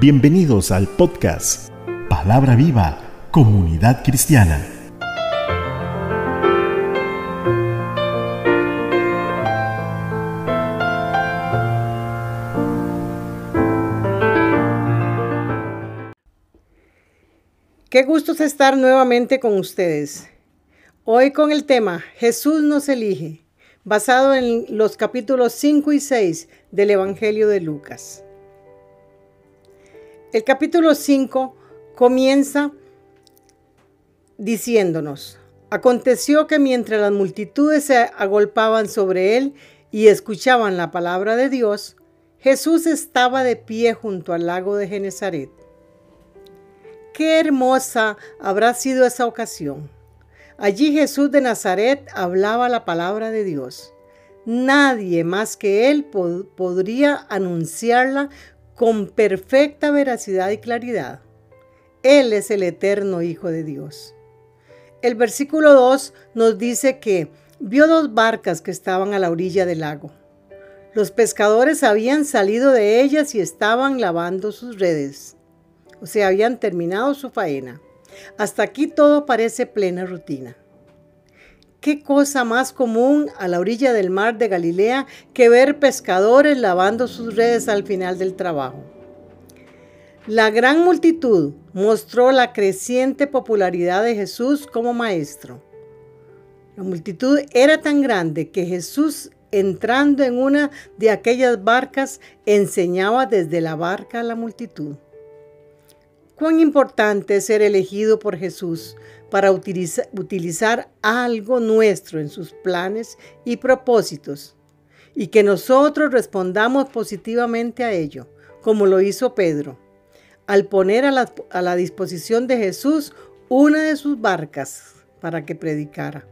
Bienvenidos al podcast Palabra Viva, Comunidad Cristiana. Qué gusto estar nuevamente con ustedes. Hoy con el tema Jesús nos elige, basado en los capítulos 5 y 6 del Evangelio de Lucas. El capítulo 5 comienza diciéndonos, aconteció que mientras las multitudes se agolpaban sobre él y escuchaban la palabra de Dios, Jesús estaba de pie junto al lago de Genezaret. Qué hermosa habrá sido esa ocasión. Allí Jesús de Nazaret hablaba la palabra de Dios. Nadie más que él podría anunciarla con perfecta veracidad y claridad. Él es el eterno Hijo de Dios. El versículo 2 nos dice que vio dos barcas que estaban a la orilla del lago. Los pescadores habían salido de ellas y estaban lavando sus redes, o sea, habían terminado su faena. Hasta aquí todo parece plena rutina. ¿Qué cosa más común a la orilla del mar de Galilea que ver pescadores lavando sus redes al final del trabajo? La gran multitud mostró la creciente popularidad de Jesús como maestro. La multitud era tan grande que Jesús, entrando en una de aquellas barcas, enseñaba desde la barca a la multitud. Cuán importante es ser elegido por Jesús para utilizar algo nuestro en sus planes y propósitos y que nosotros respondamos positivamente a ello, como lo hizo Pedro, al poner a la, disposición de Jesús una de sus barcas para que predicara.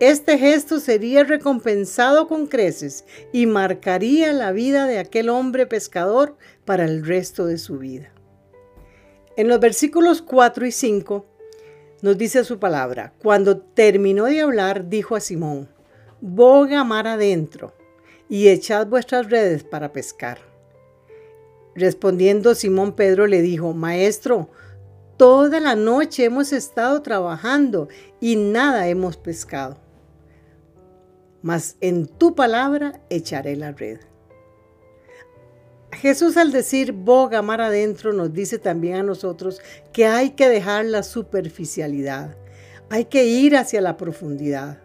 Este gesto sería recompensado con creces y marcaría la vida de aquel hombre pescador para el resto de su vida. En los versículos 4 y 5 nos dice su palabra, cuando terminó de hablar, dijo a Simón, boga mar adentro y echad vuestras redes para pescar. Respondiendo Simón Pedro le dijo, Maestro, toda la noche hemos estado trabajando y nada hemos pescado. Mas en tu palabra echaré la red. Jesús al decir boga mar adentro nos dice también a nosotros que hay que dejar la superficialidad, hay que ir hacia la profundidad.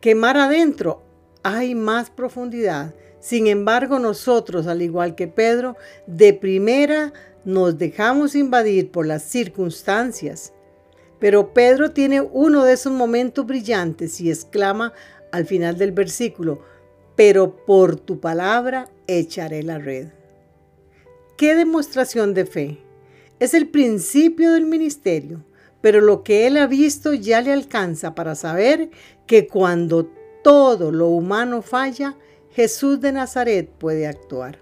Que mar adentro hay más profundidad. Sin embargo, nosotros, al igual que Pedro, de primera nos dejamos invadir por las circunstancias. Pero Pedro tiene uno de esos momentos brillantes y exclama al final del versículo, pero por tu palabra echaré la red. ¿Qué demostración de fe? Es el principio del ministerio, pero lo que él ha visto ya le alcanza para saber que cuando todo lo humano falla, Jesús de Nazaret puede actuar.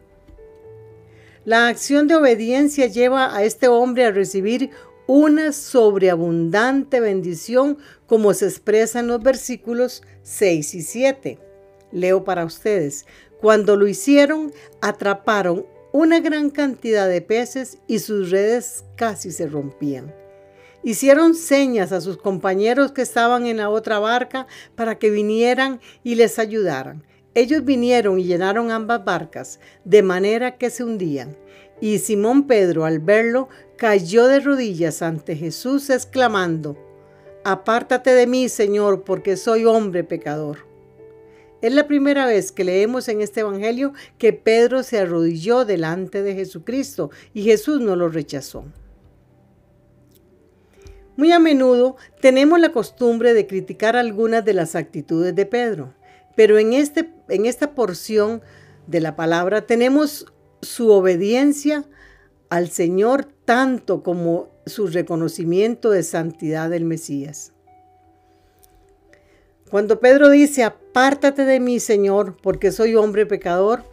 La acción de obediencia lleva a este hombre a recibir una sobreabundante bendición como se expresa en los versículos 6 y 7. Leo para ustedes. Cuando lo hicieron, atraparon una gran cantidad de peces y sus redes casi se rompían. Hicieron señas a sus compañeros que estaban en la otra barca para que vinieran y les ayudaran. Ellos vinieron y llenaron ambas barcas, de manera que se hundían. Y Simón Pedro, al verlo, cayó de rodillas ante Jesús, exclamando, Apártate de mí, Señor, porque soy hombre pecador. Es la primera vez que leemos en este Evangelio que Pedro se arrodilló delante de Jesucristo y Jesús no lo rechazó. Muy a menudo tenemos la costumbre de criticar algunas de las actitudes de Pedro, pero en, este, en esta porción de la palabra tenemos su obediencia al Señor tanto como su reconocimiento de santidad del Mesías. Cuando Pedro dice, apártate de mí, Señor, porque soy hombre pecador,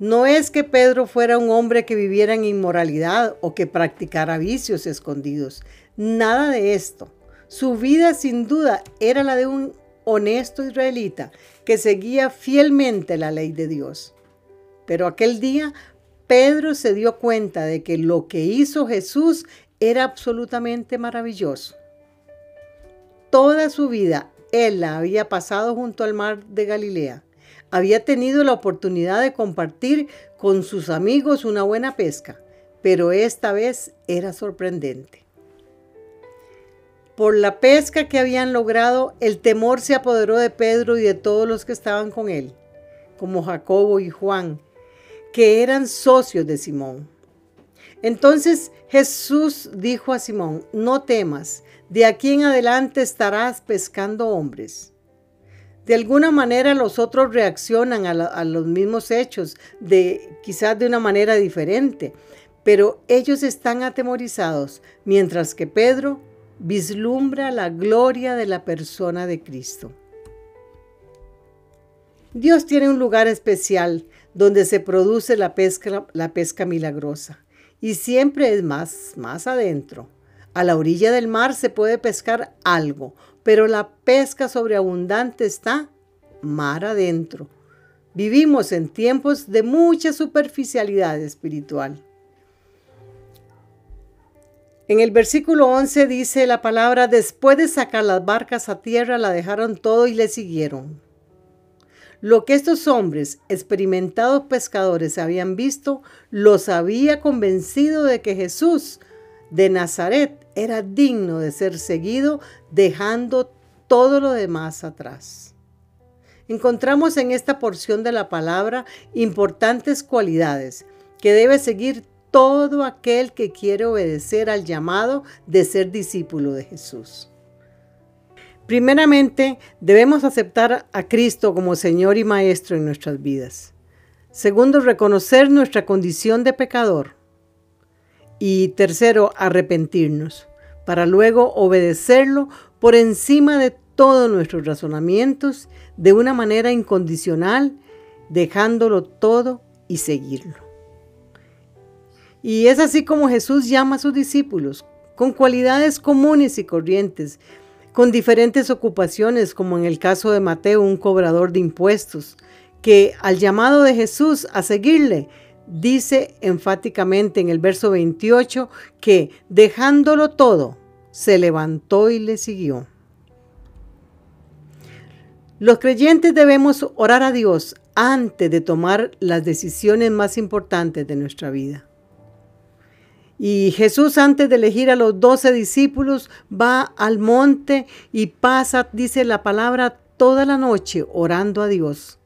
no es que Pedro fuera un hombre que viviera en inmoralidad o que practicara vicios escondidos. Nada de esto. Su vida sin duda era la de un honesto israelita que seguía fielmente la ley de Dios. Pero aquel día Pedro se dio cuenta de que lo que hizo Jesús era absolutamente maravilloso. Toda su vida él la había pasado junto al mar de Galilea. Había tenido la oportunidad de compartir con sus amigos una buena pesca, pero esta vez era sorprendente. Por la pesca que habían logrado, el temor se apoderó de Pedro y de todos los que estaban con él, como Jacobo y Juan, que eran socios de Simón. Entonces Jesús dijo a Simón, no temas, de aquí en adelante estarás pescando hombres. De alguna manera los otros reaccionan a, los mismos hechos, de quizás de una manera diferente, pero ellos están atemorizados, mientras que Pedro vislumbra la gloria de la persona de Cristo. Dios tiene un lugar especial donde se produce la pesca, la pesca milagrosa, y siempre es más, más adentro. A la orilla del mar se puede pescar algo, pero la pesca sobreabundante está mar adentro. Vivimos en tiempos de mucha superficialidad espiritual. En el versículo 11 dice la palabra, después de sacar las barcas a tierra, la dejaron todo y le siguieron. Lo que estos hombres, experimentados pescadores, habían visto, los había convencido de que Jesús de Nazaret era digno de ser seguido, dejando todo lo demás atrás. Encontramos en esta porción de la palabra importantes cualidades que debe seguir todo aquel que quiere obedecer al llamado de ser discípulo de Jesús. Primeramente, debemos aceptar a Cristo como Señor y Maestro en nuestras vidas. Segundo, reconocer nuestra condición de pecador. Y tercero, arrepentirnos, para luego obedecerlo por encima de todos nuestros razonamientos, de una manera incondicional, dejándolo todo y seguirlo. Y es así como Jesús llama a sus discípulos, con cualidades comunes y corrientes, con diferentes ocupaciones, como en el caso de Mateo, un cobrador de impuestos, que al llamado de Jesús a seguirle, dice enfáticamente en el verso 28 que dejándolo todo, se levantó y le siguió. Los creyentes debemos orar a Dios antes de tomar las decisiones más importantes de nuestra vida. Y Jesús antes de elegir a los doce discípulos va al monte y pasa, dice la palabra, toda la noche orando a Dios.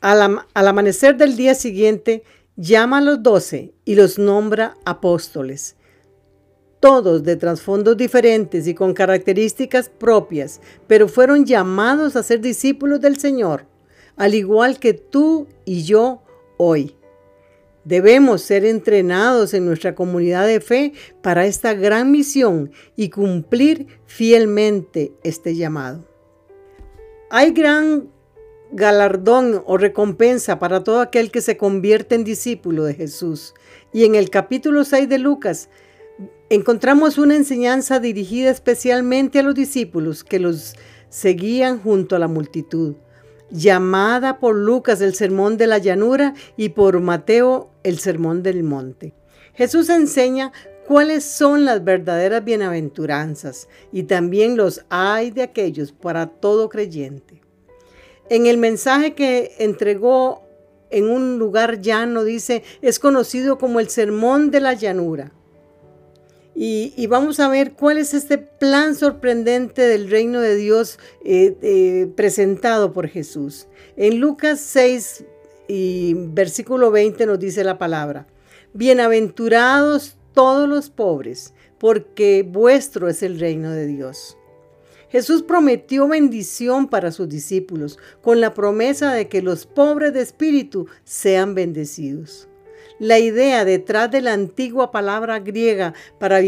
Al, amanecer del día siguiente, llama a los doce y los nombra apóstoles, todos de trasfondos diferentes y con características propias, pero fueron llamados a ser discípulos del Señor, al igual que tú y yo hoy. Debemos ser entrenados en nuestra comunidad de fe para esta gran misión y cumplir fielmente este llamado. Hay gran galardón o recompensa para todo aquel que se convierte en discípulo de Jesús. Y en el capítulo 6 de Lucas encontramos una enseñanza dirigida especialmente a los discípulos que los seguían junto a la multitud, llamada por Lucas el Sermón de la Llanura y por Mateo el Sermón del Monte. Jesús enseña cuáles son las verdaderas bienaventuranzas y también los hay de aquellos para todo creyente. En el mensaje que entregó en un lugar llano, dice, es conocido como el sermón de la llanura. Y, vamos a ver cuál es este plan sorprendente del reino de Dios eh, eh, presentado por Jesús. En Lucas 6 y versículo 20 nos dice la palabra, bienaventurados todos los pobres, porque vuestro es el reino de Dios. Jesús prometió bendición para sus discípulos con la promesa de que los pobres de espíritu sean bendecidos. La idea detrás de la antigua palabra griega para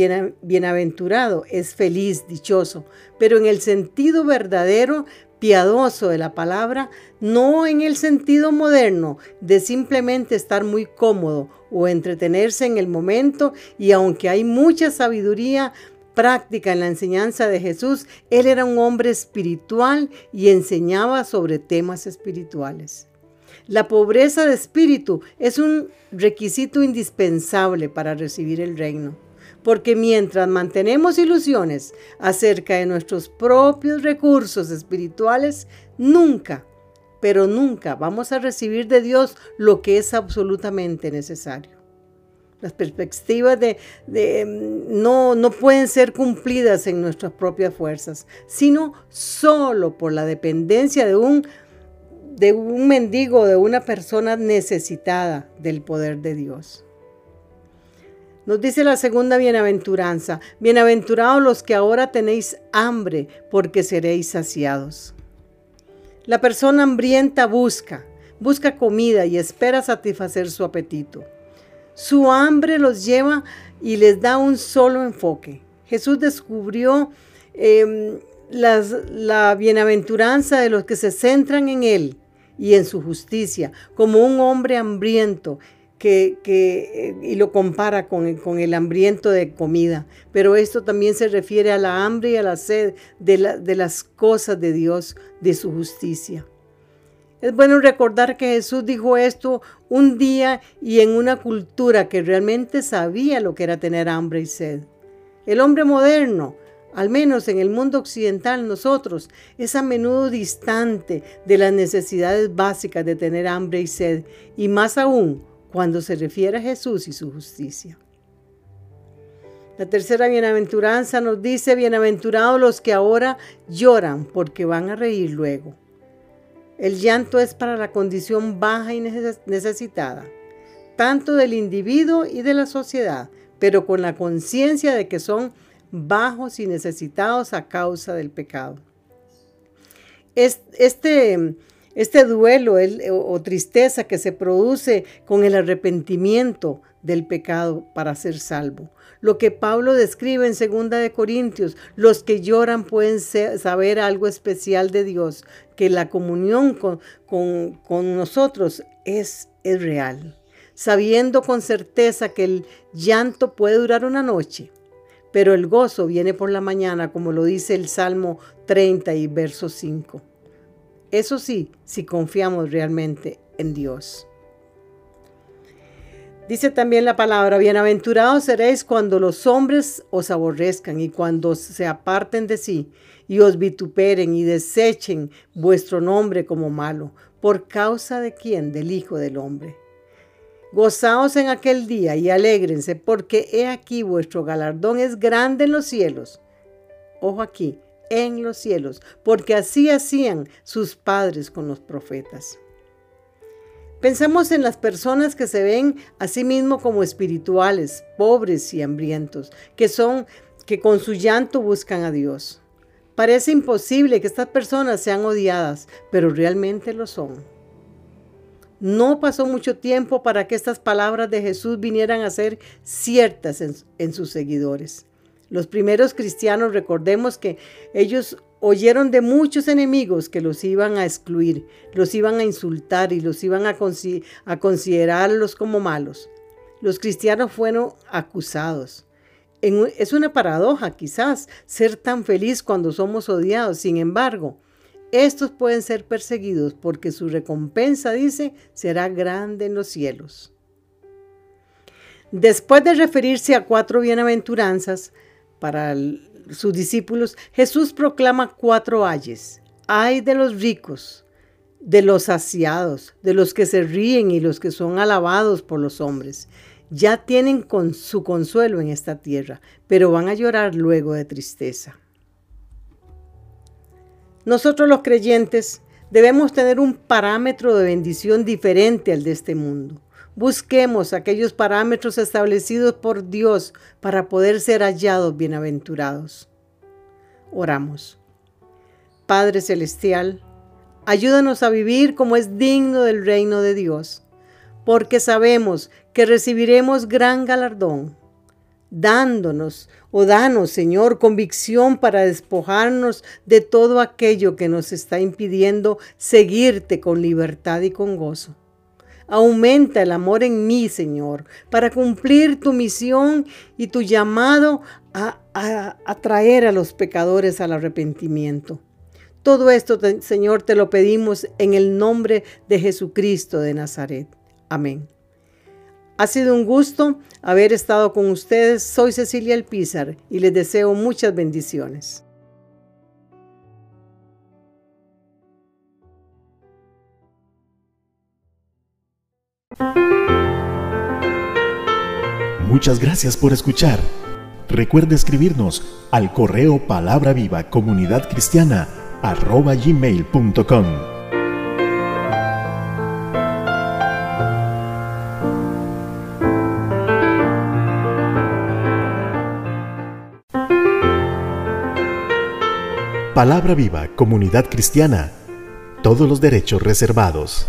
bienaventurado es feliz, dichoso, pero en el sentido verdadero, piadoso de la palabra, no en el sentido moderno de simplemente estar muy cómodo o entretenerse en el momento y aunque hay mucha sabiduría, práctica en la enseñanza de Jesús, él era un hombre espiritual y enseñaba sobre temas espirituales. La pobreza de espíritu es un requisito indispensable para recibir el reino, porque mientras mantenemos ilusiones acerca de nuestros propios recursos espirituales, nunca, pero nunca vamos a recibir de Dios lo que es absolutamente necesario. Las perspectivas de, mm, no, no pueden ser cumplidas en nuestras propias fuerzas, sino solo por la dependencia de un, de un mendigo, de una persona necesitada del poder de Dios. Nos dice la segunda bienaventuranza, bienaventurados los que ahora tenéis hambre, porque seréis saciados. La persona hambrienta busca, busca comida y espera satisfacer su apetito. Su hambre los lleva y les da un solo enfoque. Jesús descubrió em, la bienaventuranza de los que se centran en Él y en su justicia, como un hombre hambriento que, eh, y lo compara con, con, el hambriento de comida. Pero esto también se refiere a la hambre y a la sed de, de las cosas de Dios, de su justicia. Es bueno recordar que Jesús dijo esto un día y en una cultura que realmente sabía lo que era tener hambre y sed. El hombre moderno, al menos en el mundo occidental nosotros, es a menudo distante de las necesidades básicas de tener hambre y sed, y más aún cuando se refiere a Jesús y su justicia. La tercera bienaventuranza nos dice, bienaventurados los que ahora lloran porque van a reír luego. El llanto es para la condición baja y necesitada, tanto del individuo y de la sociedad, pero con la conciencia de que son bajos y necesitados a causa del pecado. Este, este duelo o tristeza que se produce con el arrepentimiento del pecado para ser salvo. Lo que Pablo describe en 2 de Corintios, los que lloran pueden saber algo especial de Dios, que la comunión con, con, nosotros es, es real, sabiendo con certeza que el llanto puede durar una noche, pero el gozo viene por la mañana, como lo dice el Salmo 30 y verso 5. Eso sí, si confiamos realmente en Dios. Dice también la palabra, bienaventurados seréis cuando los hombres os aborrezcan y cuando se aparten de sí y os vituperen y desechen vuestro nombre como malo, por causa de quién, del Hijo del Hombre. Gozaos en aquel día y alégrense, porque he aquí vuestro galardón es grande en los cielos. Ojo aquí, en los cielos, porque así hacían sus padres con los profetas. Pensamos en las personas que se ven a sí mismos como espirituales, pobres y hambrientos, que son que con su llanto buscan a Dios. Parece imposible que estas personas sean odiadas, pero realmente lo son. No pasó mucho tiempo para que estas palabras de Jesús vinieran a ser ciertas en, sus seguidores. Los primeros cristianos, recordemos que ellos oyeron de muchos enemigos que los iban a excluir, los iban a insultar y los iban a, considerarlos como malos. Los cristianos fueron acusados. es una paradoja quizás ser tan feliz cuando somos odiados. Sin embargo, estos pueden ser perseguidos porque su recompensa, dice, será grande en los cielos. Después de referirse a cuatro bienaventuranzas para sus discípulos, Jesús proclama cuatro ayes. Ay de los ricos, de los saciados, de los que se ríen y los que son alabados por los hombres. Ya tienen con su consuelo en esta tierra, pero van a llorar luego de tristeza. Nosotros los creyentes debemos tener un parámetro de bendición diferente al de este mundo. Busquemos aquellos parámetros establecidos por Dios para poder ser hallados bienaventurados. Oramos. Padre Celestial, ayúdanos a vivir como es digno del reino de Dios, porque sabemos que recibiremos gran galardón. Dándonos, o oh danos, Señor, convicción para despojarnos de todo aquello que nos está impidiendo seguirte con libertad y con gozo. Aumenta el amor en mí, Señor, para cumplir tu misión y tu llamado a, atraer a, los pecadores al arrepentimiento. Todo esto, Señor, te lo pedimos en el nombre de Jesucristo de Nazaret. Amén. Ha sido un gusto haber estado con ustedes. Soy Cecilia Elpizar y les deseo muchas bendiciones. Muchas gracias por escuchar. Recuerde escribirnos al correo palabra viva comunidad cristiana gmail.com. Palabra viva comunidad cristiana. Todos los derechos reservados.